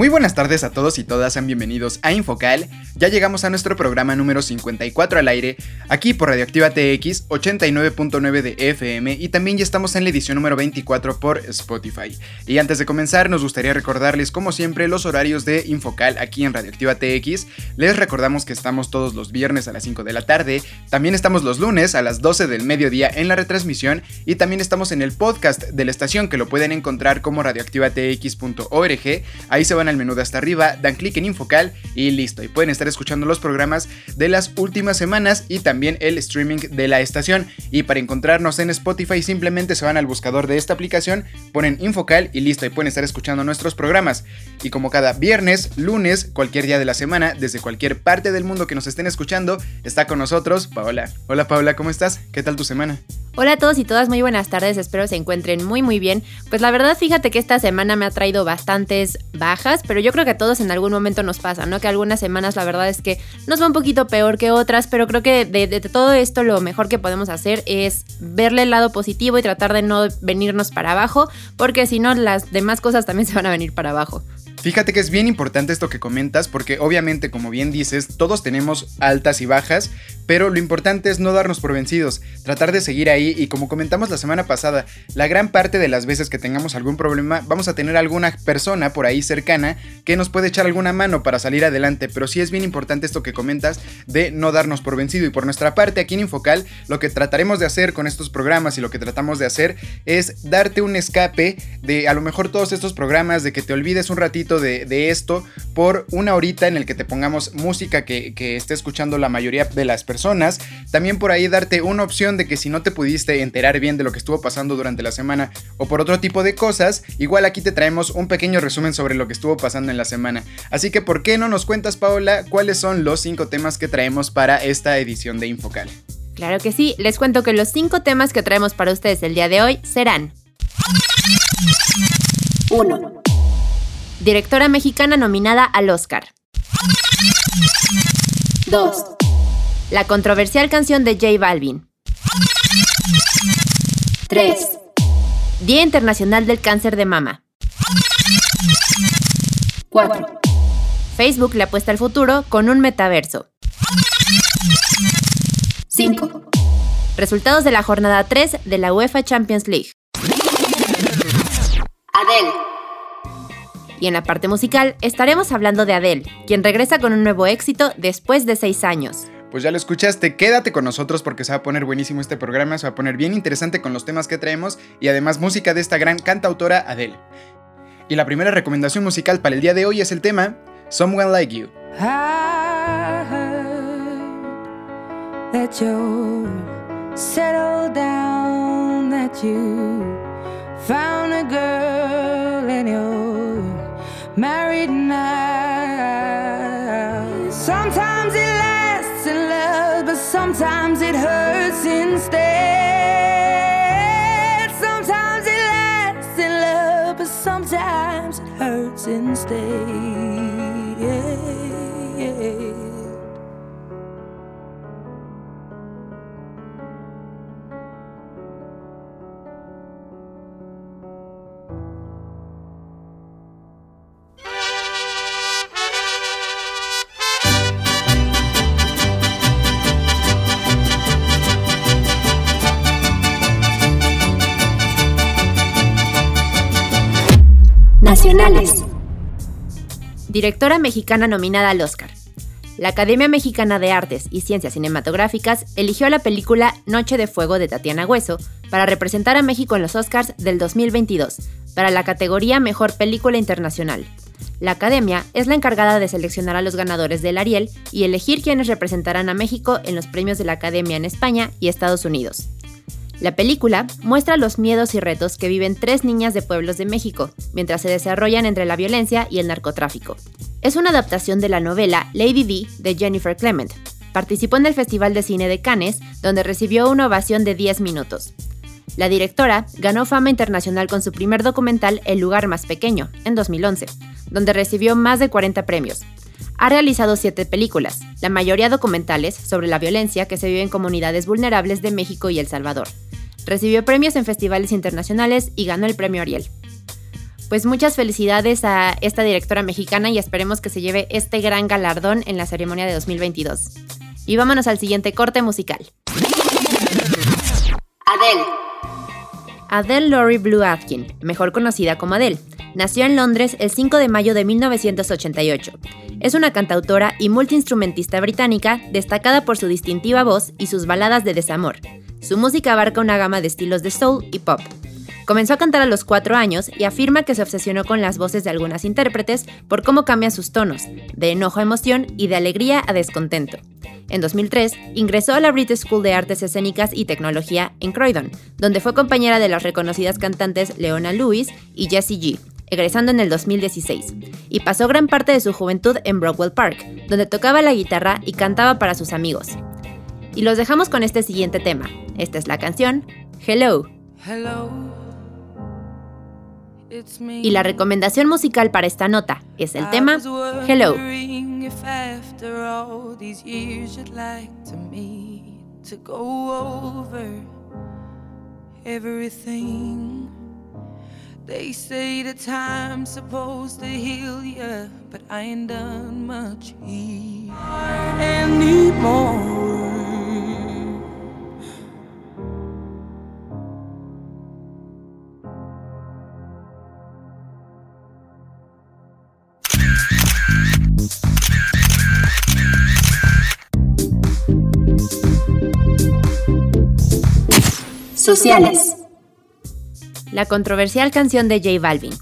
Muy buenas tardes a todos y todas, sean bienvenidos a Infocal. Ya llegamos a nuestro programa número 54 al aire, aquí por Radioactiva TX 89.9 de FM y también ya estamos en la edición número 24 por Spotify. Y antes de comenzar, nos gustaría recordarles como siempre los horarios de Infocal aquí en Radioactiva TX. Les recordamos que estamos todos los viernes a las 5 de la tarde, también estamos los lunes a las 12 del mediodía en la retransmisión y también estamos en el podcast de la estación que lo pueden encontrar como radioactivatx.org. Ahí se van al menú de hasta arriba, dan clic en Infocal y listo. Y pueden estar escuchando los programas de las últimas semanas y también el streaming de la estación. Y para encontrarnos en Spotify simplemente se van al buscador de esta aplicación, ponen Infocal y listo. Y pueden estar escuchando nuestros programas. Y como cada viernes, lunes, cualquier día de la semana, desde cualquier parte del mundo que nos estén escuchando, está con nosotros Paola. Hola Paola, ¿cómo estás? ¿Qué tal tu semana? Hola a todos y todas, muy buenas tardes, espero se encuentren muy muy bien. Pues la verdad fíjate que esta semana me ha traído bastantes bajas, pero yo creo que a todos en algún momento nos pasa, ¿no? Que algunas semanas la verdad es que nos va un poquito peor que otras, pero creo que de, de todo esto lo mejor que podemos hacer es verle el lado positivo y tratar de no venirnos para abajo, porque si no las demás cosas también se van a venir para abajo. Fíjate que es bien importante esto que comentas porque obviamente como bien dices, todos tenemos altas y bajas, pero lo importante es no darnos por vencidos, tratar de seguir ahí. Y como comentamos la semana pasada, la gran parte de las veces que tengamos algún problema vamos a tener alguna persona por ahí cercana que nos puede echar alguna mano para salir adelante, pero sí es bien importante esto que comentas de no darnos por vencido. Y por nuestra parte aquí en Infocal lo que trataremos de hacer con estos programas y lo que tratamos de hacer es darte un escape de a lo mejor todos estos programas, de que te olvides un ratito de, esto por una horita en el que te pongamos música que, que esté escuchando la mayoría de las personas. También por ahí darte una opción de que si no te pudiste enterar bien de lo que estuvo pasando durante la semana o por otro tipo de cosas, igual aquí te traemos un pequeño resumen sobre lo que estuvo pasando en la semana. Así que, ¿por qué no nos cuentas, Paola, cuáles son los cinco temas que traemos para esta edición de Infocal? Claro que sí, les cuento que los cinco temas que traemos para ustedes el día de hoy serán 1. Directora mexicana nominada al Oscar. 2. La controversial canción de J Balvin. 3. Día Internacional del Cáncer de Mama. 4. Facebook le apuesta al futuro con un metaverso. 5. Resultados de la jornada 3 de la UEFA Champions League. Adele. Y en la parte musical estaremos hablando de Adele, quien regresa con un nuevo éxito después de seis años. Pues ya lo escuchaste, quédate con nosotros porque se va a poner buenísimo este programa, se va a poner bien interesante con los temas que traemos y además música de esta gran cantautora Adele. Y la primera recomendación musical para el día de hoy es el tema Someone Like You. found a girl married now. Sometimes it lasts in love, but sometimes it hurts instead. Sometimes it lasts in love, but sometimes it hurts instead. Directora mexicana nominada al Oscar. La Academia Mexicana de Artes y Ciencias Cinematográficas eligió la película Noche de Fuego de Tatiana Hueso para representar a México en los Oscars del 2022, para la categoría Mejor Película Internacional. La Academia es la encargada de seleccionar a los ganadores del Ariel y elegir quienes representarán a México en los premios de la Academia en España y Estados Unidos. La película muestra los miedos y retos que viven tres niñas de pueblos de México mientras se desarrollan entre la violencia y el narcotráfico. Es una adaptación de la novela Lady D de Jennifer Clement. Participó en el Festival de Cine de Cannes, donde recibió una ovación de 10 minutos. La directora ganó fama internacional con su primer documental El lugar más pequeño, en 2011, donde recibió más de 40 premios. Ha realizado siete películas, la mayoría documentales sobre la violencia que se vive en comunidades vulnerables de México y El Salvador. Recibió premios en festivales internacionales y ganó el premio Ariel. Pues muchas felicidades a esta directora mexicana y esperemos que se lleve este gran galardón en la ceremonia de 2022. Y vámonos al siguiente corte musical. Adele. Adele Laurie Blue Atkin, mejor conocida como Adele, nació en Londres el 5 de mayo de 1988. Es una cantautora y multiinstrumentista británica destacada por su distintiva voz y sus baladas de desamor. Su música abarca una gama de estilos de soul y pop. Comenzó a cantar a los cuatro años y afirma que se obsesionó con las voces de algunas intérpretes por cómo cambian sus tonos, de enojo a emoción y de alegría a descontento. En 2003, ingresó a la British School de Artes Escénicas y Tecnología en Croydon, donde fue compañera de las reconocidas cantantes Leona Lewis y Jessie G, egresando en el 2016, y pasó gran parte de su juventud en Brockwell Park, donde tocaba la guitarra y cantaba para sus amigos. Y los dejamos con este siguiente tema. Esta es la canción Hello. Y la recomendación musical para esta nota es el tema Hello. They say the time's supposed to heal ya, but I ain't done much here anymore. La controversial canción de J Balvin.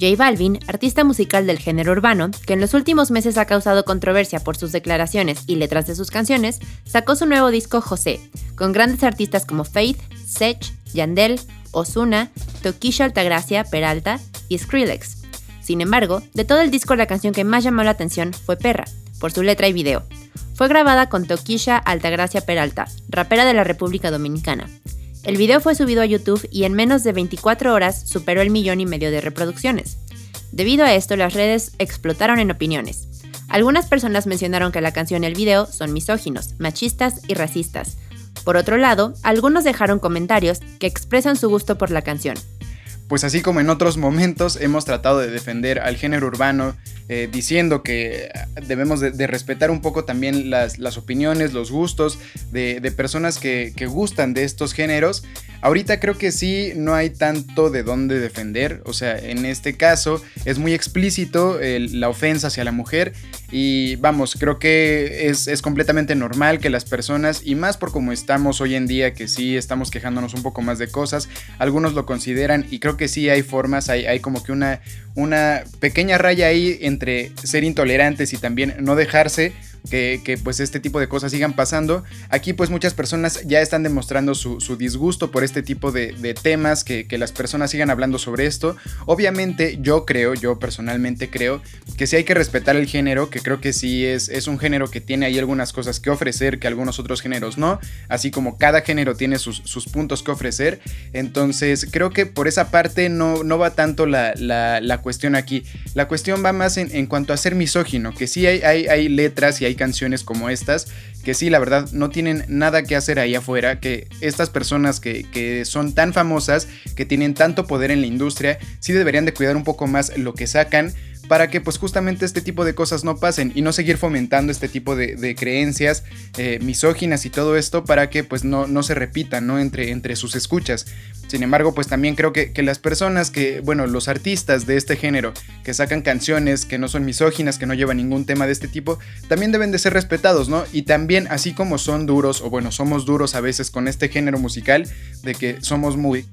J Balvin, artista musical del género urbano, que en los últimos meses ha causado controversia por sus declaraciones y letras de sus canciones, sacó su nuevo disco José, con grandes artistas como Faith, Sech, Yandel, Osuna, Tokisha Altagracia, Peralta y Skrillex. Sin embargo, de todo el disco la canción que más llamó la atención fue Perra, por su letra y video. Fue grabada con Tokisha Altagracia Peralta, rapera de la República Dominicana. El video fue subido a YouTube y en menos de 24 horas superó el millón y medio de reproducciones. Debido a esto, las redes explotaron en opiniones. Algunas personas mencionaron que la canción y el video son misóginos, machistas y racistas. Por otro lado, algunos dejaron comentarios que expresan su gusto por la canción pues así como en otros momentos hemos tratado de defender al género urbano, eh, diciendo que debemos de, respetar un poco también las, opiniones, los gustos de, personas que, que, gustan de estos géneros, ahorita creo que sí no hay tanto de dónde defender, o sea, en este caso es muy explícito la ofensa hacia la mujer y vamos, creo que es, es completamente normal que las personas, y más por como estamos hoy en día, que sí estamos quejándonos un poco más de cosas, algunos lo consideran y creo que sí hay formas, hay, hay como que una, una pequeña raya ahí entre ser intolerantes y también no dejarse que, pues este tipo de cosas sigan pasando. Aquí pues muchas personas ya están demostrando su, disgusto por este tipo de, temas, que, las personas sigan hablando sobre esto. Obviamente yo creo, yo personalmente creo que sí hay que respetar el género, que creo que sí es, es un género que tiene ahí algunas cosas que ofrecer que algunos otros géneros no, así como cada género tiene sus, puntos que ofrecer. Entonces creo que por esa parte no, no va tanto la, cuestión aquí. La cuestión va más en, cuanto a ser misógino, que sí hay, hay, hay letras y hay canciones como estas, que sí, la verdad, no tienen nada que hacer ahí afuera, que estas personas que, que son tan famosas, que tienen tanto poder en la industria, sí deberían de cuidar un poco más lo que sacan, para que pues justamente este tipo de cosas no pasen y no seguir fomentando este tipo de, creencias eh, misóginas y todo esto para que pues no, no se repitan, ¿no? Entre, entre sus escuchas. Sin embargo, pues también creo que, las personas que, bueno, los artistas de este género, que sacan canciones que no son misóginas, que no llevan ningún tema de este tipo, también deben de ser respetados, ¿no? Y también, así como son duros, o bueno, somos duros a veces con este género musical, de que somos muy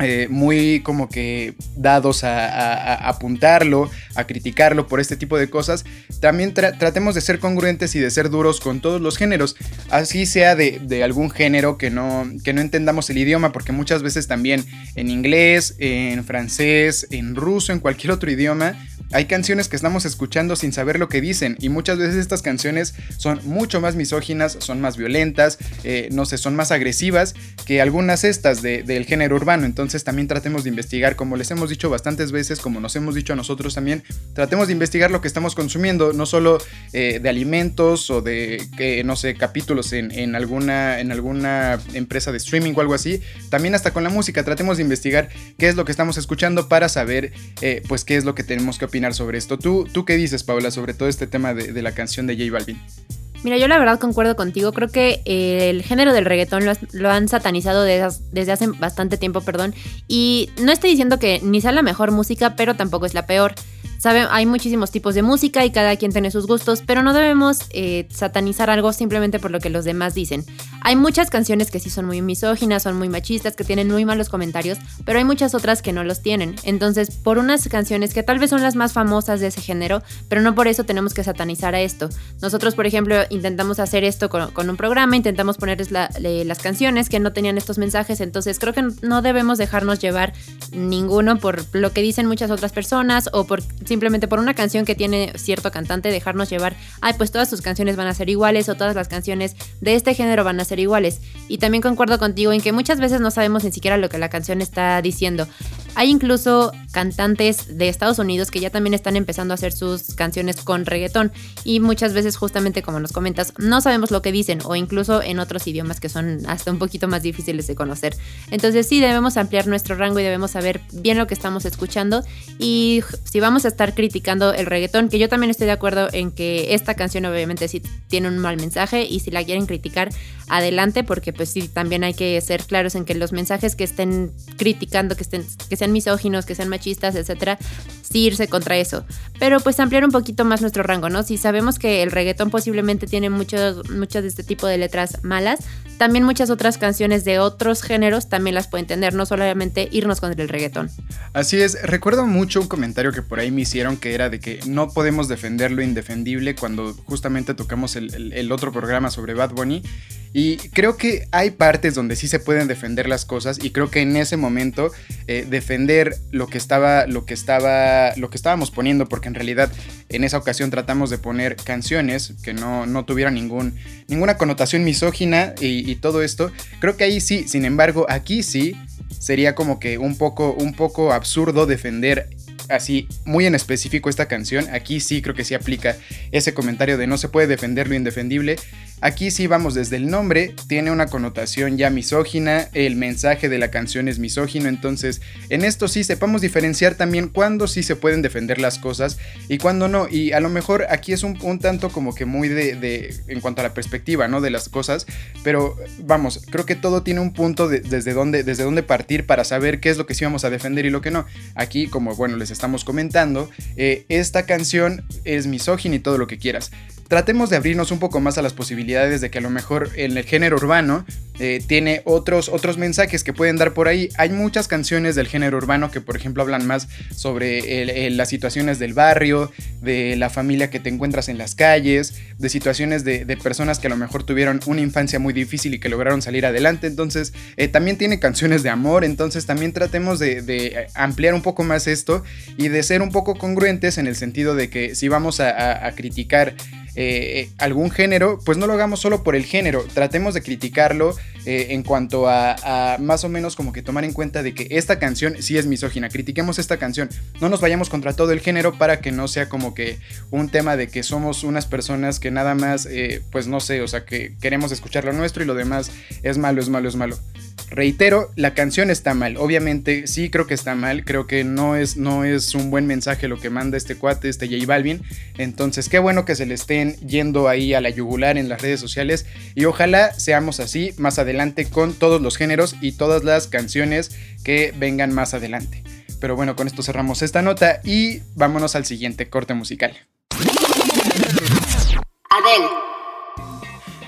eh, muy como que dados a, apuntarlo, a criticarlo por este tipo de cosas, también tratemos de ser congruentes y de ser duros con todos los géneros, así sea de, algún género que no, que no entendamos el idioma, porque muchas veces también en inglés, en francés, en ruso, en cualquier otro idioma, hay canciones que estamos escuchando sin saber lo que dicen y muchas veces estas canciones son mucho más misóginas, son más violentas, eh, no sé, son más agresivas que algunas estas del género urbano. Entonces también tratemos de investigar, como les hemos dicho bastantes veces, como nos hemos dicho a nosotros también, tratemos de investigar lo que estamos consumiendo, no solo eh, de alimentos o de, eh, no sé, capítulos en, alguna, en alguna empresa de streaming o algo así, también hasta con la música, tratemos de investigar qué es lo que estamos escuchando para saber pues qué es lo que tenemos que opinar sobre esto. ¿Tú, tú qué dices, Paula, sobre todo este tema de, la canción de J Balvin? Mira, yo la verdad concuerdo contigo. Creo que eh, el género del reggaetón lo, han satanizado desde, hace bastante tiempo, perdón. Y no estoy diciendo que ni sea la mejor música, pero tampoco es la peor. Sabe, hay muchísimos tipos de música y cada quien tiene sus gustos, pero no debemos eh, satanizar algo simplemente por lo que los demás dicen. Hay muchas canciones que sí son muy misóginas, son muy machistas, que tienen muy malos comentarios, pero hay muchas otras que no los tienen. Entonces, por unas canciones que tal vez son las más famosas de ese género, pero no por eso tenemos que satanizar a esto. Nosotros, por ejemplo, intentamos hacer esto con, un programa, intentamos ponerles las canciones que no tenían estos mensajes, entonces creo que no debemos dejarnos llevar ninguno por lo que dicen muchas otras personas o por por una canción que tiene cierto cantante, dejarnos llevar, ay, pues todas sus canciones van a ser iguales o todas las canciones de este género van a ser iguales. Y también concuerdo contigo en que muchas veces no sabemos ni siquiera lo que la canción está diciendo. Hay incluso cantantes de Estados Unidos que ya también están empezando a hacer sus canciones con reggaetón y muchas veces justamente como nos comentas no sabemos lo que dicen o incluso en otros idiomas que son hasta un poquito más difíciles de conocer. Entonces sí debemos ampliar nuestro rango y debemos saber bien lo que estamos escuchando y si vamos a estar criticando el reggaetón, que yo también estoy de acuerdo en que esta canción obviamente sí tiene un mal mensaje y si la quieren criticar adelante porque pues sí también hay que ser claros en que los mensajes que estén criticando que estén que sean misóginos, que sean machistas, etcétera, sí irse contra eso. Pero pues ampliar un poquito más nuestro rango, ¿no? Si sabemos que el reggaetón posiblemente tiene muchos, muchos de este tipo de letras malas, también muchas otras canciones de otros géneros también las pueden tener, no solamente irnos con el reggaetón. Así es, recuerdo mucho un comentario que por ahí me hicieron que era de que no podemos defender lo indefendible cuando justamente tocamos el otro programa sobre Bad Bunny y creo que hay partes donde sí se pueden defender las cosas y creo que en ese momento eh, defender lo que estaba, lo que estaba, lo que estábamos poniendo, porque en realidad en esa ocasión tratamos de poner canciones que no, no tuvieran ningún, ninguna connotación misógina y, y todo esto. Creo que ahí sí, sin embargo, aquí sí sería como que un poco, un poco absurdo defender así muy en específico esta canción. Aquí sí creo que sí aplica ese comentario de no se puede defender lo indefendible. Aquí sí vamos desde el nombre, tiene una connotación ya misógina, el mensaje de la canción es misógino, entonces en esto sí sepamos diferenciar también cuándo sí se pueden defender las cosas y cuándo no. Y a lo mejor aquí es un, tanto como que muy de, en cuanto a la perspectiva, ¿no? De las cosas, pero vamos, creo que todo tiene un punto desde, dónde, desde dónde partir para saber qué es lo que sí vamos a defender y lo que no. Aquí, como bueno, les estamos comentando, eh, esta canción es misógina y todo lo que quieras tratemos de abrirnos un poco más a las posibilidades de que a lo mejor en el género urbano eh, tiene otros, otros mensajes que pueden dar por ahí. Hay muchas canciones del género urbano que, por ejemplo, hablan más sobre las situaciones del barrio, de la familia que te encuentras en las calles, de situaciones de, personas que a lo mejor tuvieron una infancia muy difícil y que lograron salir adelante. Entonces, eh, también tiene canciones de amor. Entonces, también tratemos de, ampliar un poco más esto y de ser un poco congruentes en el sentido de que si vamos a, criticar eh, algún género, pues no lo hagamos solo por el género, tratemos de criticarlo eh, en cuanto a, más o menos como que tomar en cuenta de que esta canción sí es misógina. Critiquemos esta canción. No nos vayamos contra todo el género para que no sea como que un tema de que somos unas personas que nada más, eh, pues no sé, o sea, que queremos escuchar lo nuestro y lo demás es malo, es malo, es malo. Reitero, la canción está mal. Obviamente, sí creo que está mal. Creo que no es, no es un buen mensaje lo que manda este cuate, este J Balvin. Entonces, qué bueno que se le estén yendo ahí a la yugular en las redes sociales. Y ojalá seamos así más adelante con todos los géneros y todas las canciones que vengan más adelante. Pero bueno, con esto cerramos esta nota y vámonos al siguiente corte musical. Adele.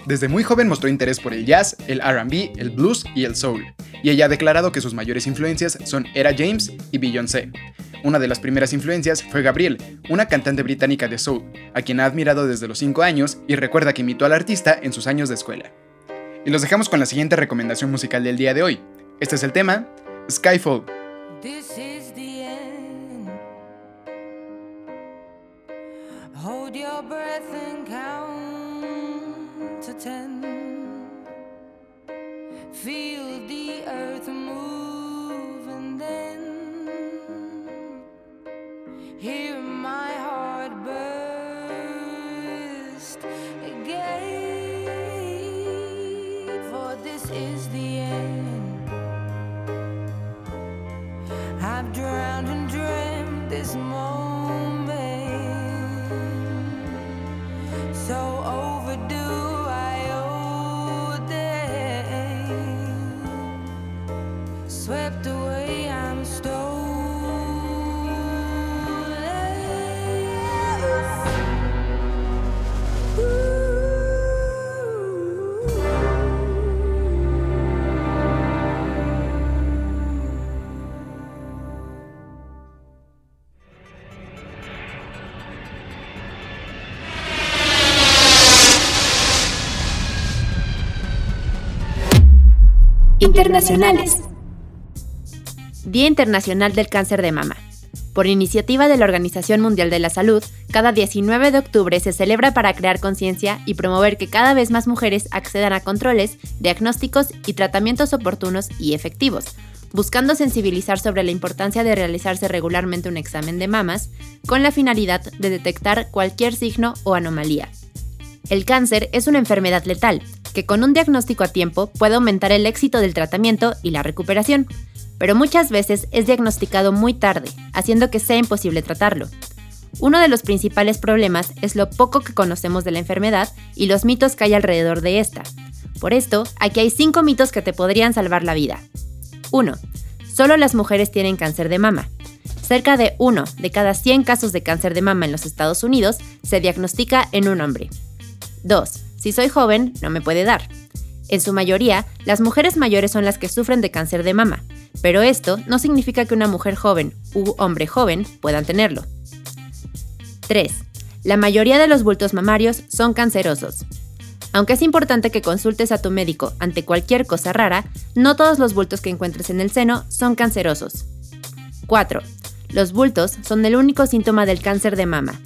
Desde muy joven mostró interés por el jazz, el RB, el blues y el soul, y ella ha declarado que sus mayores influencias son Era James y Beyoncé. Una de las primeras influencias fue Gabrielle, una cantante británica de soul, a quien ha admirado desde los 5 años y recuerda que imitó al artista en sus años de escuela. Y los dejamos con la siguiente recomendación musical del día de hoy. Este es el tema Skyfall. Feel the earth move and then hear small Día Internacional del Cáncer de Mama. Por iniciativa de la Organización Mundial de la Salud, cada 19 de octubre se celebra para crear conciencia y promover que cada vez más mujeres accedan a controles, diagnósticos y tratamientos oportunos y efectivos, buscando sensibilizar sobre la importancia de realizarse regularmente un examen de mamas con la finalidad de detectar cualquier signo o anomalía. El cáncer es una enfermedad letal, que con un diagnóstico a tiempo puede aumentar el éxito del tratamiento y la recuperación, pero muchas veces es diagnosticado muy tarde, haciendo que sea imposible tratarlo. Uno de los principales problemas es lo poco que conocemos de la enfermedad y los mitos que hay alrededor de esta. Por esto, aquí hay 5 mitos que te podrían salvar la vida. 1. Solo las mujeres tienen cáncer de mama. Cerca de 1 de cada 100 casos de cáncer de mama en los Estados Unidos se diagnostica en un hombre. 2. Si soy joven, no me puede dar. En su mayoría, las mujeres mayores son las que sufren de cáncer de mama, pero esto no significa que una mujer joven u hombre joven puedan tenerlo. 3. La mayoría de los bultos mamarios son cancerosos. Aunque es importante que consultes a tu médico ante cualquier cosa rara, no todos los bultos que encuentres en el seno son cancerosos. 4. Los bultos son el único síntoma del cáncer de mama.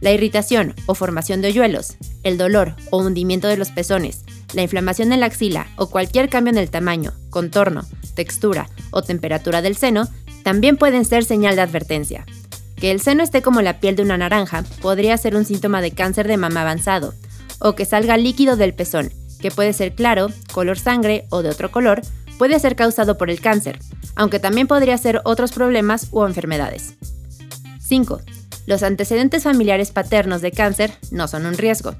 La irritación o formación de hoyuelos, el dolor o hundimiento de los pezones, la inflamación en la axila o cualquier cambio en el tamaño, contorno, textura o temperatura del seno también pueden ser señal de advertencia. Que el seno esté como la piel de una naranja podría ser un síntoma de cáncer de mama avanzado, o que salga líquido del pezón, que puede ser claro, color sangre o de otro color, puede ser causado por el cáncer, aunque también podría ser otros problemas o enfermedades. 5. Los antecedentes familiares paternos de cáncer no son un riesgo.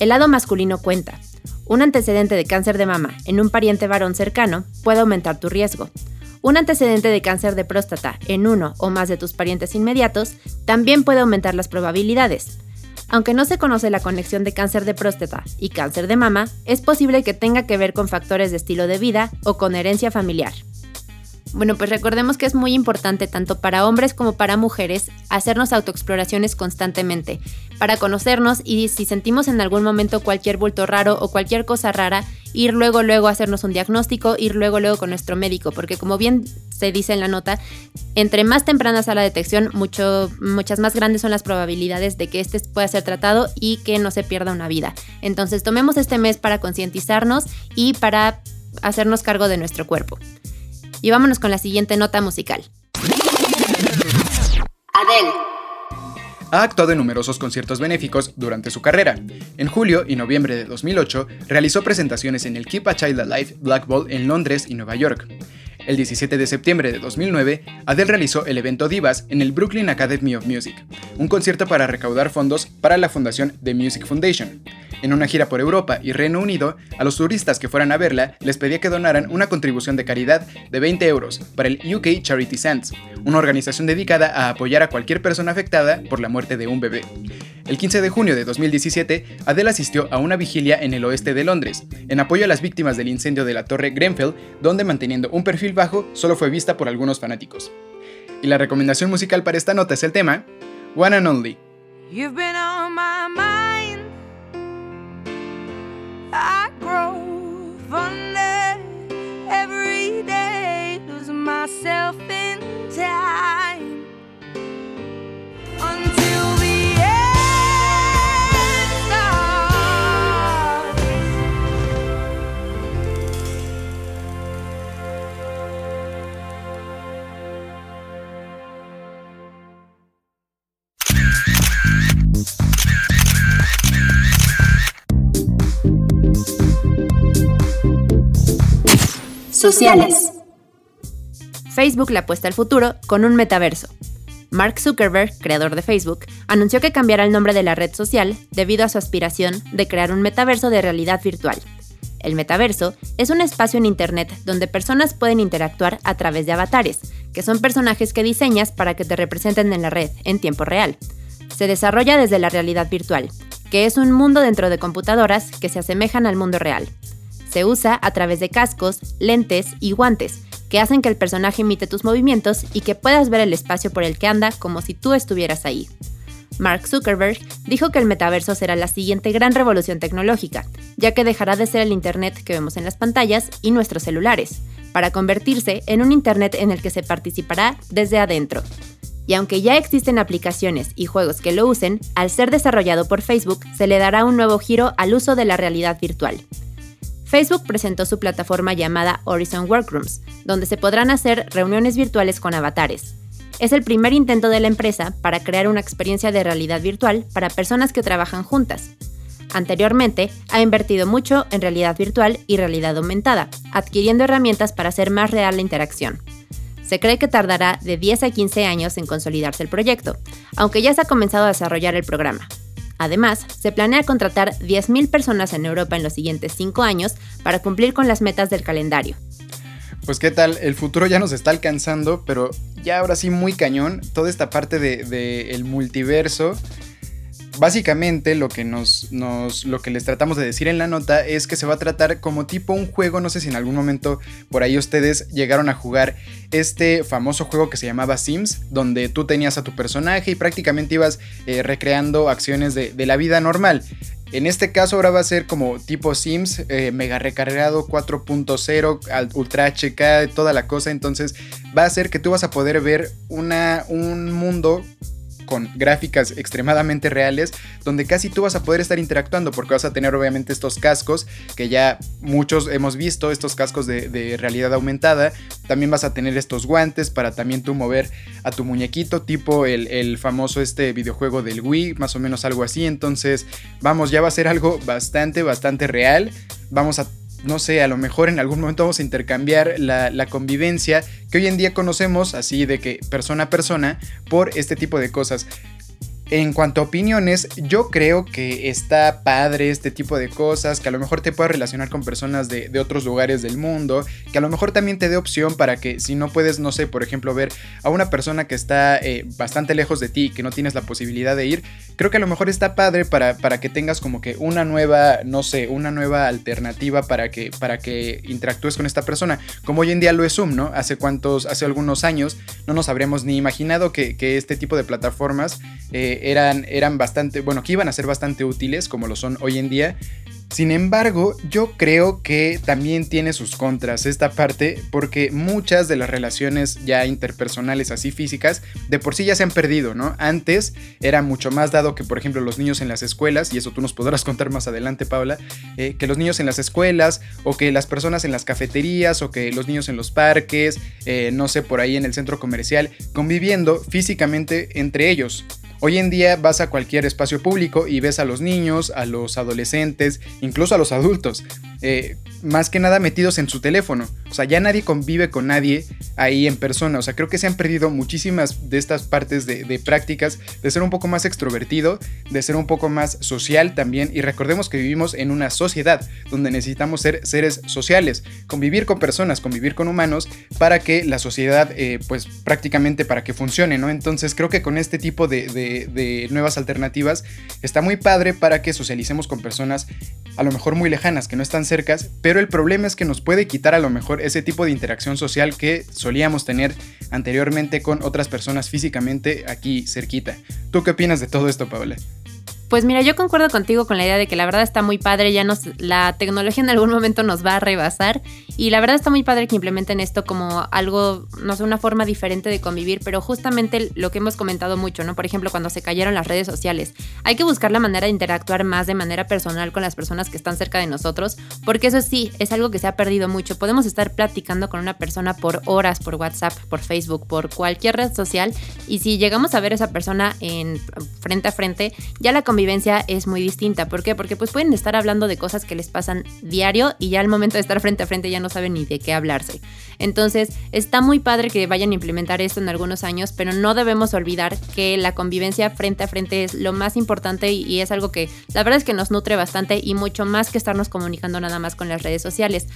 El lado masculino cuenta, un antecedente de cáncer de mama en un pariente varón cercano puede aumentar tu riesgo. Un antecedente de cáncer de próstata en uno o más de tus parientes inmediatos también puede aumentar las probabilidades. Aunque no se conoce la conexión de cáncer de próstata y cáncer de mama, es posible que tenga que ver con factores de estilo de vida o con herencia familiar. Bueno, pues recordemos que es muy importante tanto para hombres como para mujeres hacernos autoexploraciones constantemente, para conocernos y si sentimos en algún momento cualquier bulto raro o cualquier cosa rara, ir luego luego a hacernos un diagnóstico, ir luego luego con nuestro médico, porque como bien se dice en la nota, entre más temprana sea la detección, mucho, muchas más grandes son las probabilidades de que este pueda ser tratado y que no se pierda una vida. Entonces tomemos este mes para concientizarnos y para hacernos cargo de nuestro cuerpo. Y vámonos con la siguiente nota musical. Adele. Ha actuado en numerosos conciertos benéficos durante su carrera. En julio y noviembre de 2008 realizó presentaciones en el Keep a Child Alive Black Ball en Londres y Nueva York. El 17 de septiembre de 2009, Adele realizó el evento Divas en el Brooklyn Academy of Music, un concierto para recaudar fondos para la fundación The Music Foundation. En una gira por Europa y Reino Unido, a los turistas que fueran a verla les pedía que donaran una contribución de caridad de 20 euros para el UK Charity Sands, una organización dedicada a apoyar a cualquier persona afectada por la muerte de un bebé. El 15 de junio de 2017, Adele asistió a una vigilia en el oeste de Londres, en apoyo a las víctimas del incendio de la Torre Grenfell, donde manteniendo un perfil bajo solo fue vista por algunos fanáticos. Y la recomendación musical para esta nota es el tema One and Only. I grow fonder every day, lose myself in time. Sociales. Facebook le apuesta al futuro con un metaverso. Mark Zuckerberg, creador de Facebook, anunció que cambiará el nombre de la red social debido a su aspiración de crear un metaverso de realidad virtual. El metaverso es un espacio en Internet donde personas pueden interactuar a través de avatares, que son personajes que diseñas para que te representen en la red en tiempo real. Se desarrolla desde la realidad virtual, que es un mundo dentro de computadoras que se asemejan al mundo real. Se usa a través de cascos, lentes y guantes, que hacen que el personaje imite tus movimientos y que puedas ver el espacio por el que anda como si tú estuvieras ahí. Mark Zuckerberg dijo que el metaverso será la siguiente gran revolución tecnológica, ya que dejará de ser el Internet que vemos en las pantallas y nuestros celulares, para convertirse en un Internet en el que se participará desde adentro. Y aunque ya existen aplicaciones y juegos que lo usen, al ser desarrollado por Facebook se le dará un nuevo giro al uso de la realidad virtual. Facebook presentó su plataforma llamada Horizon Workrooms, donde se podrán hacer reuniones virtuales con avatares. Es el primer intento de la empresa para crear una experiencia de realidad virtual para personas que trabajan juntas. Anteriormente, ha invertido mucho en realidad virtual y realidad aumentada, adquiriendo herramientas para hacer más real la interacción. Se cree que tardará de 10 a 15 años en consolidarse el proyecto, aunque ya se ha comenzado a desarrollar el programa. Además, se planea contratar 10.000 personas en Europa en los siguientes 5 años para cumplir con las metas del calendario. Pues qué tal, el futuro ya nos está alcanzando, pero ya ahora sí muy cañón, toda esta parte del de, el multiverso básicamente lo que nos, nos, lo que les tratamos de decir en la nota es que se va a tratar como tipo un juego, no sé si en algún momento por ahí ustedes llegaron a jugar este famoso juego que se llamaba Sims, donde tú tenías a tu personaje y prácticamente ibas eh, recreando acciones de, de la vida normal. En este caso ahora va a ser como tipo Sims, eh, mega recargado 4.0, ultra HK, toda la cosa. Entonces va a ser que tú vas a poder ver una, un mundo con gráficas extremadamente reales, donde casi tú vas a poder estar interactuando, porque vas a tener obviamente estos cascos que ya muchos hemos visto, estos cascos de, realidad aumentada. También vas a tener estos guantes para también tú mover a tu muñequito, tipo el, el famoso este videojuego del Wii, más o menos algo así. Entonces, vamos, ya va a ser algo bastante, bastante real. Vamos a no sé, a lo mejor en algún momento vamos a intercambiar la, la, convivencia que hoy en día conocemos así de que persona a persona por este tipo de cosas. En cuanto a opiniones, yo creo que está padre este tipo de cosas, que a lo mejor te puedas relacionar con personas de, otros lugares del mundo, que a lo mejor también te dé opción para que si no puedes, no sé, por ejemplo, ver a una persona que está eh, bastante lejos de ti, que no tienes la posibilidad de ir, creo que a lo mejor está padre para, para que tengas como que una nueva, no sé, una nueva alternativa para que, para que interactúes con esta persona, como hoy en día lo es Zoom, ¿no? Hace cuántos, hace algunos años no nos habríamos ni imaginado que, este tipo de plataformas... Eh, eran, eran bastante, bueno, que iban a ser bastante útiles, como lo son hoy en día. Sin embargo, yo creo que también tiene sus contras esta parte porque muchas de las relaciones ya interpersonales así físicas de por sí ya se han perdido, ¿no? Antes era mucho más dado que por ejemplo los niños en las escuelas, y eso tú nos podrás contar más adelante Paula, eh, que los niños en las escuelas o que las personas en las cafeterías o que los niños en los parques, eh, no sé, por ahí en el centro comercial, conviviendo físicamente entre ellos. Hoy en día vas a cualquier espacio público y ves a los niños, a los adolescentes, incluso a los adultos, eh, más que nada metidos en su teléfono. O sea, ya nadie convive con nadie ahí en persona. O sea, creo que se han perdido muchísimas de estas partes de, de prácticas, de ser un poco más extrovertido, de ser un poco más social también. Y recordemos que vivimos en una sociedad donde necesitamos ser seres sociales, convivir con personas, convivir con humanos, para que la sociedad, eh, pues prácticamente para que funcione, ¿no? Entonces creo que con este tipo de de, nuevas alternativas, está muy padre para que socialicemos con personas a lo mejor muy lejanas, que no están cercas, pero el problema es que nos puede quitar a lo mejor ese tipo de interacción social que solíamos tener anteriormente con otras personas físicamente aquí cerquita. ¿Tú qué opinas de todo esto, Paula? Pues mira, yo concuerdo contigo con la idea de que la verdad está muy padre, ya nos, la tecnología en algún momento nos va a rebasar y la verdad está muy padre que implementen esto como algo, no sé, una forma diferente de convivir, pero justamente lo que hemos comentado mucho, ¿no? Por ejemplo, cuando se cayeron las redes sociales, hay que buscar la manera de interactuar más de manera personal con las personas que están cerca de nosotros, porque eso sí, es algo que se ha perdido mucho. Podemos estar platicando con una persona por horas, por WhatsApp, por Facebook, por cualquier red social y si llegamos a ver a esa persona en frente a frente, ya la vivencia es muy distinta. ¿Por qué? Porque pues pueden estar hablando de cosas que les pasan diario y ya al momento de estar frente a frente ya no saben ni de qué hablarse. Entonces está muy padre que vayan a implementar esto en algunos años, pero no debemos olvidar que la convivencia frente a frente es lo más importante y, es algo que la verdad es que nos nutre bastante y mucho más que estarnos comunicando nada más con las redes sociales.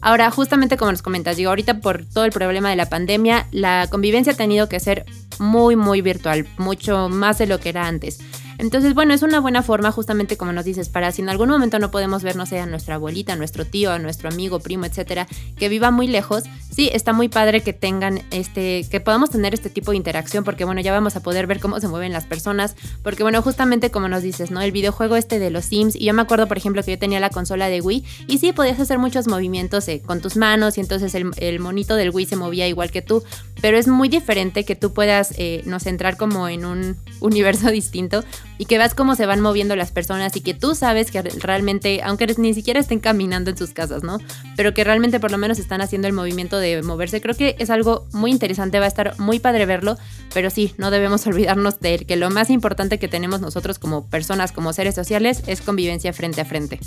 Ahora, justamente como nos comentas, digo, ahorita por todo el problema de la pandemia, la convivencia ha tenido que ser muy, muy virtual, mucho más de lo que era antes. Entonces, bueno, es una buena forma, justamente como nos dices, para si en algún momento no podemos ver, no sé, a nuestra abuelita, a nuestro tío, a nuestro amigo, primo, etcétera, que viva muy lejos, sí, está muy padre que tengan este, que podamos tener este tipo de interacción, porque bueno, ya vamos a poder ver cómo se mueven las personas, porque bueno, justamente como nos dices, ¿no? El videojuego este de los Sims, y yo me acuerdo, por ejemplo, que yo tenía la consola de Wii, y sí, podías hacer muchos movimientos eh, con tus manos, y entonces el, monito del Wii se movía igual que tú, pero es muy diferente que tú puedas, eh, nos entrar como en un universo distinto y que veas cómo se van moviendo las personas y que tú sabes que realmente, aunque ni siquiera estén caminando en sus casas, ¿no? Pero que realmente por lo menos están haciendo el movimiento de moverse. Creo que es algo muy interesante, va a estar muy padre verlo, pero sí, no debemos olvidarnos de que lo más importante que tenemos nosotros como personas, como seres sociales, es convivencia frente a frente.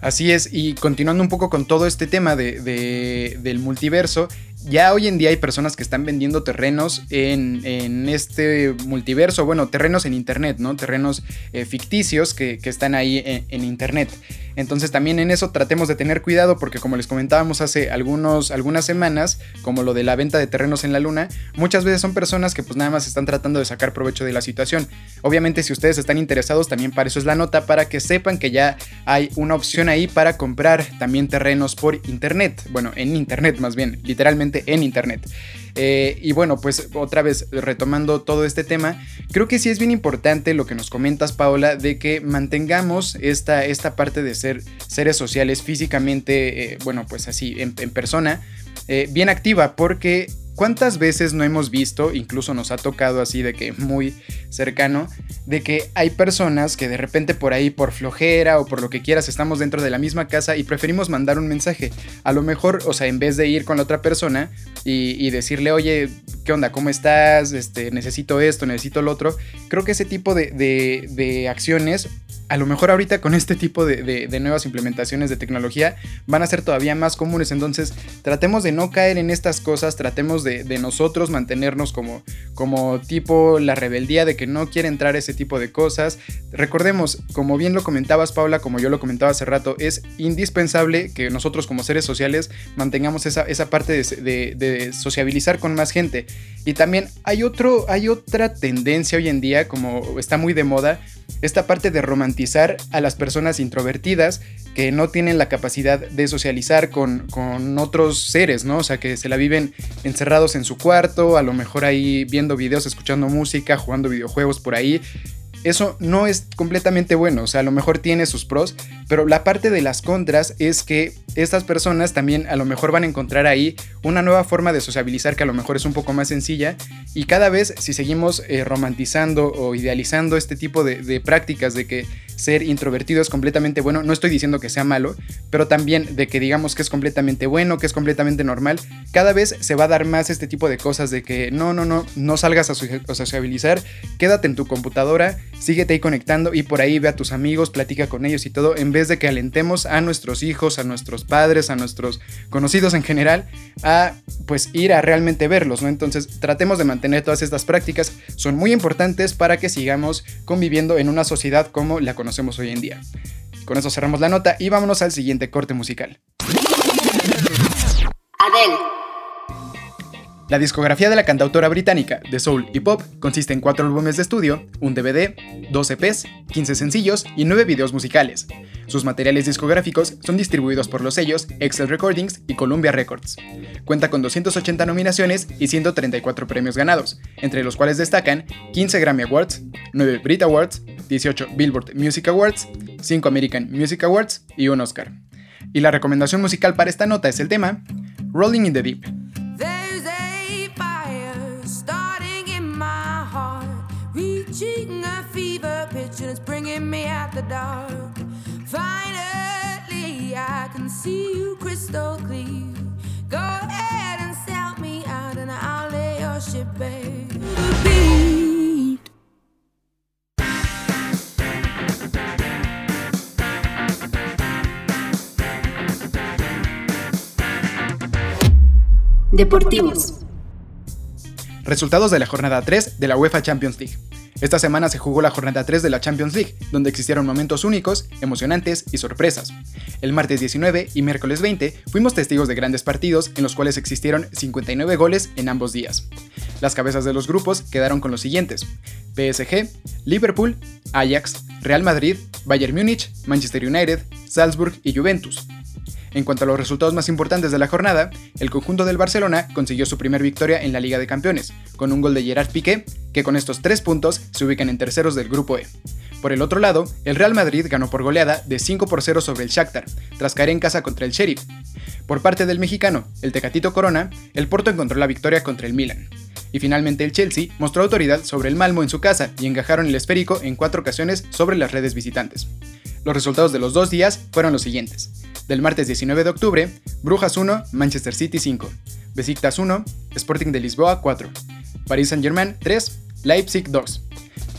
Así es, y continuando un poco con todo este tema de, del multiverso, ya hoy en día hay personas que están vendiendo terrenos en, este multiverso, bueno, terrenos en Internet, ¿no? Terrenos eh, ficticios que, están ahí en, Internet. Entonces también en eso tratemos de tener cuidado porque como les comentábamos hace algunos, algunas semanas, como lo de la venta de terrenos en la luna, muchas veces son personas que pues nada más están tratando de sacar provecho de la situación. Obviamente si ustedes están interesados también para eso es la nota, para que sepan que ya hay una opción ahí para comprar también terrenos por Internet. Bueno, en Internet más bien, literalmente en Internet. Eh, y bueno, pues otra vez retomando todo este tema, creo que sí es bien importante lo que nos comentas, Paola, de que mantengamos esta, esta parte de ser seres sociales físicamente, eh, bueno, pues así, en, persona, eh, bien activa, porque ¿Cuántas veces no hemos visto, incluso nos ha tocado así de que muy cercano, de que hay personas que de repente por ahí, por flojera o por lo que quieras, estamos dentro de la misma casa y preferimos mandar un mensaje? A lo mejor, o sea, en vez de ir con la otra persona y, decirle, oye, ¿qué onda? ¿Cómo estás? Este, necesito esto, necesito lo otro. Creo que ese tipo de, de acciones a lo mejor ahorita con este tipo de, nuevas implementaciones de tecnología van a ser todavía más comunes. Entonces tratemos de no caer en estas cosas, tratemos de, nosotros mantenernos como, como tipo la rebeldía de que no quiere entrar ese tipo de cosas. Recordemos, como bien lo comentabas Paula, como yo lo comentaba hace rato, es indispensable que nosotros como seres sociales mantengamos esa, esa parte de, de sociabilizar con más gente. Y también hay, otro, hay otra tendencia hoy en día, como está muy de moda, esta parte de romantizar a las personas introvertidas que no tienen la capacidad de socializar con, otros seres, ¿no? O sea, que se la viven encerrados en su cuarto, a lo mejor ahí viendo videos, escuchando música, jugando videojuegos por ahí. Eso no es completamente bueno, o sea, a lo mejor tiene sus pros, pero la parte de las contras es que estas personas también a lo mejor van a encontrar ahí una nueva forma de sociabilizar que a lo mejor es un poco más sencilla. Y cada vez si seguimos eh, romantizando o idealizando este tipo de prácticas de que ser introvertido es completamente bueno. No estoy diciendo que sea malo, pero también de que digamos que es completamente bueno, que es completamente normal. Cada vez se va a dar más este tipo de cosas de que no, no, no, no salgas a, sociabilizar, quédate en tu computadora, síguete ahí conectando y por ahí ve a tus amigos, platica con ellos y todo, en vez de que alentemos a nuestros hijos, a nuestros padres, a nuestros conocidos en general, a pues ir a realmente verlos, ¿no? Entonces tratemos de mantener todas estas prácticas, son muy importantes para que sigamos conviviendo en una sociedad como la conocemos conocemos hoy en día. Con eso cerramos la nota y vámonos al siguiente corte musical. Adele. La discografía de la cantautora británica de soul y pop consiste en cuatro álbumes de estudio, un DVD, 12 EPs, 15 sencillos y 9 videos musicales. Sus materiales discográficos son distribuidos por los sellos Excel Recordings y Columbia Records. Cuenta con 280 nominaciones y 134 premios ganados, entre los cuales destacan 15 Grammy Awards, 9 Brit Awards, 18 Billboard Music Awards, 5 American Music Awards y un Oscar. Y la recomendación musical para esta nota es el tema Rolling in the Deep see you crystal clear. Go ahead and sell me out, and I'll lay your ship, babe. Deportivos. Resultados de la jornada 3 de la UEFA Champions League. Esta semana se jugó la jornada 3 de la Champions League, donde existieron momentos únicos, emocionantes y sorpresas. El martes 19 y miércoles 20 fuimos testigos de grandes partidos en los cuales existieron 59 goles en ambos días. Las cabezas de los grupos quedaron con los siguientes: PSG, Liverpool, Ajax, Real Madrid, Bayern Múnich, Manchester United, Salzburg y Juventus. En cuanto a los resultados más importantes de la jornada, el conjunto del Barcelona consiguió su primer victoria en la Liga de Campeones, con un gol de Gerard Piqué, que con estos tres puntos se ubican en terceros del grupo E. Por el otro lado, el Real Madrid ganó por goleada de 5 por 0 sobre el Shakhtar, tras caer en casa contra el Sheriff. Por parte del mexicano, el Tecatito Corona, el Porto encontró la victoria contra el Milan. Y finalmente el Chelsea mostró autoridad sobre el Malmo en su casa y encajaron el esférico en cuatro ocasiones sobre las redes visitantes. Los resultados de los dos días fueron los siguientes del martes 19 de octubre, Brujas 1, Manchester City 5, Besiktas 1, Sporting de Lisboa 4, Paris Saint-Germain 3, Leipzig 2,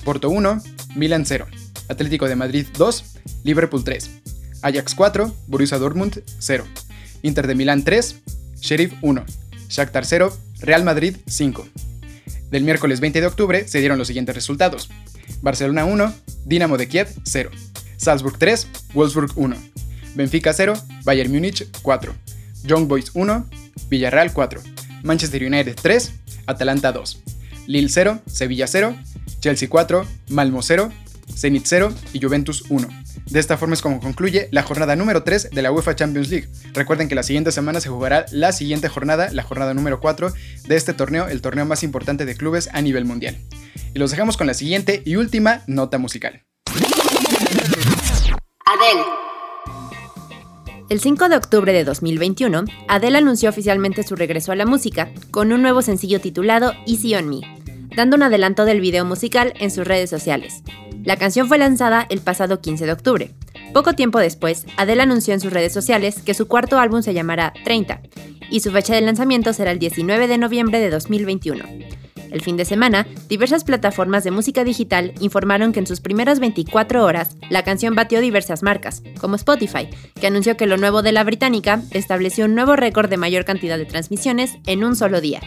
Porto 1, Milan 0, Atlético de Madrid 2, Liverpool 3, Ajax 4, Borussia Dortmund 0, Inter de Milán 3, Sheriff 1, Shakhtar 0, Real Madrid 5. Del miércoles 20 de octubre se dieron los siguientes resultados. Barcelona 1, Dinamo de Kiev 0, Salzburg 3, Wolfsburg 1, Benfica 0, Bayern Múnich 4, Young Boys 1, Villarreal 4, Manchester United 3, Atalanta 2, Lille 0, Sevilla 0, Chelsea 4, Malmo 0, Zenit 0 y Juventus 1. De esta forma es como concluye la jornada número 3 de la UEFA Champions League. Recuerden que la siguiente semana se jugará la siguiente jornada, la jornada número 4 de este torneo, el torneo más importante de clubes a nivel mundial. Y los dejamos con la siguiente y última nota musical. Adele. El 5 de octubre de 2021, Adele anunció oficialmente su regreso a la música con un nuevo sencillo titulado Easy on Me, dando un adelanto del video musical en sus redes sociales. La canción fue lanzada el pasado 15 de octubre. Poco tiempo después, Adele anunció en sus redes sociales que su cuarto álbum se llamará 30 y su fecha de lanzamiento será el 19 de noviembre de 2021. El fin de semana, diversas plataformas de música digital informaron que en sus primeras 24 horas, la canción batió diversas marcas, como Spotify, que anunció que lo nuevo de la británica estableció un nuevo récord de mayor cantidad de transmisiones en un solo día.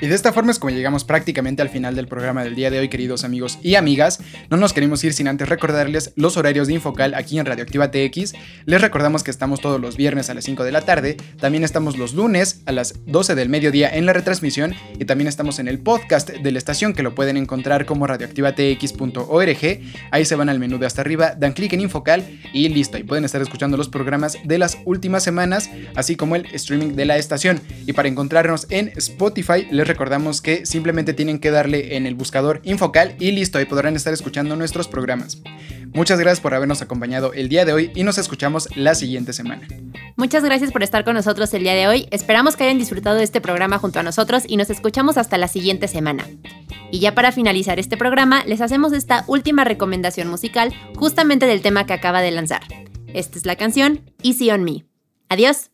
Y de esta forma es como llegamos prácticamente al final del programa del día de hoy, queridos amigos y amigas. No nos queremos ir sin antes recordarles los horarios de Infocal aquí en Radioactiva TX. Les recordamos que estamos todos los viernes a las 5 de la tarde, también estamos los lunes a las 12 del mediodía en la retransmisión y también estamos en el podcast de la estación que lo pueden encontrar como radioactivatx.org. Ahí se van al menú de hasta arriba, dan clic en Infocal y listo. Y pueden estar escuchando los programas de las últimas semanas, así como el streaming de la estación. Y para encontrarnos en Spotify, les recordamos que simplemente tienen que darle en el buscador Infocal y listo, ahí podrán estar escuchando nuestros programas. Muchas gracias por habernos acompañado el día de hoy y nos escuchamos la siguiente semana. Muchas gracias por estar con nosotros el día de hoy. Esperamos que hayan disfrutado de este programa junto a nosotros y nos escuchamos hasta la siguiente semana. Y ya para finalizar este programa, les hacemos esta última recomendación musical justamente del tema que acaba de lanzar. Esta es la canción Easy on Me. Adiós.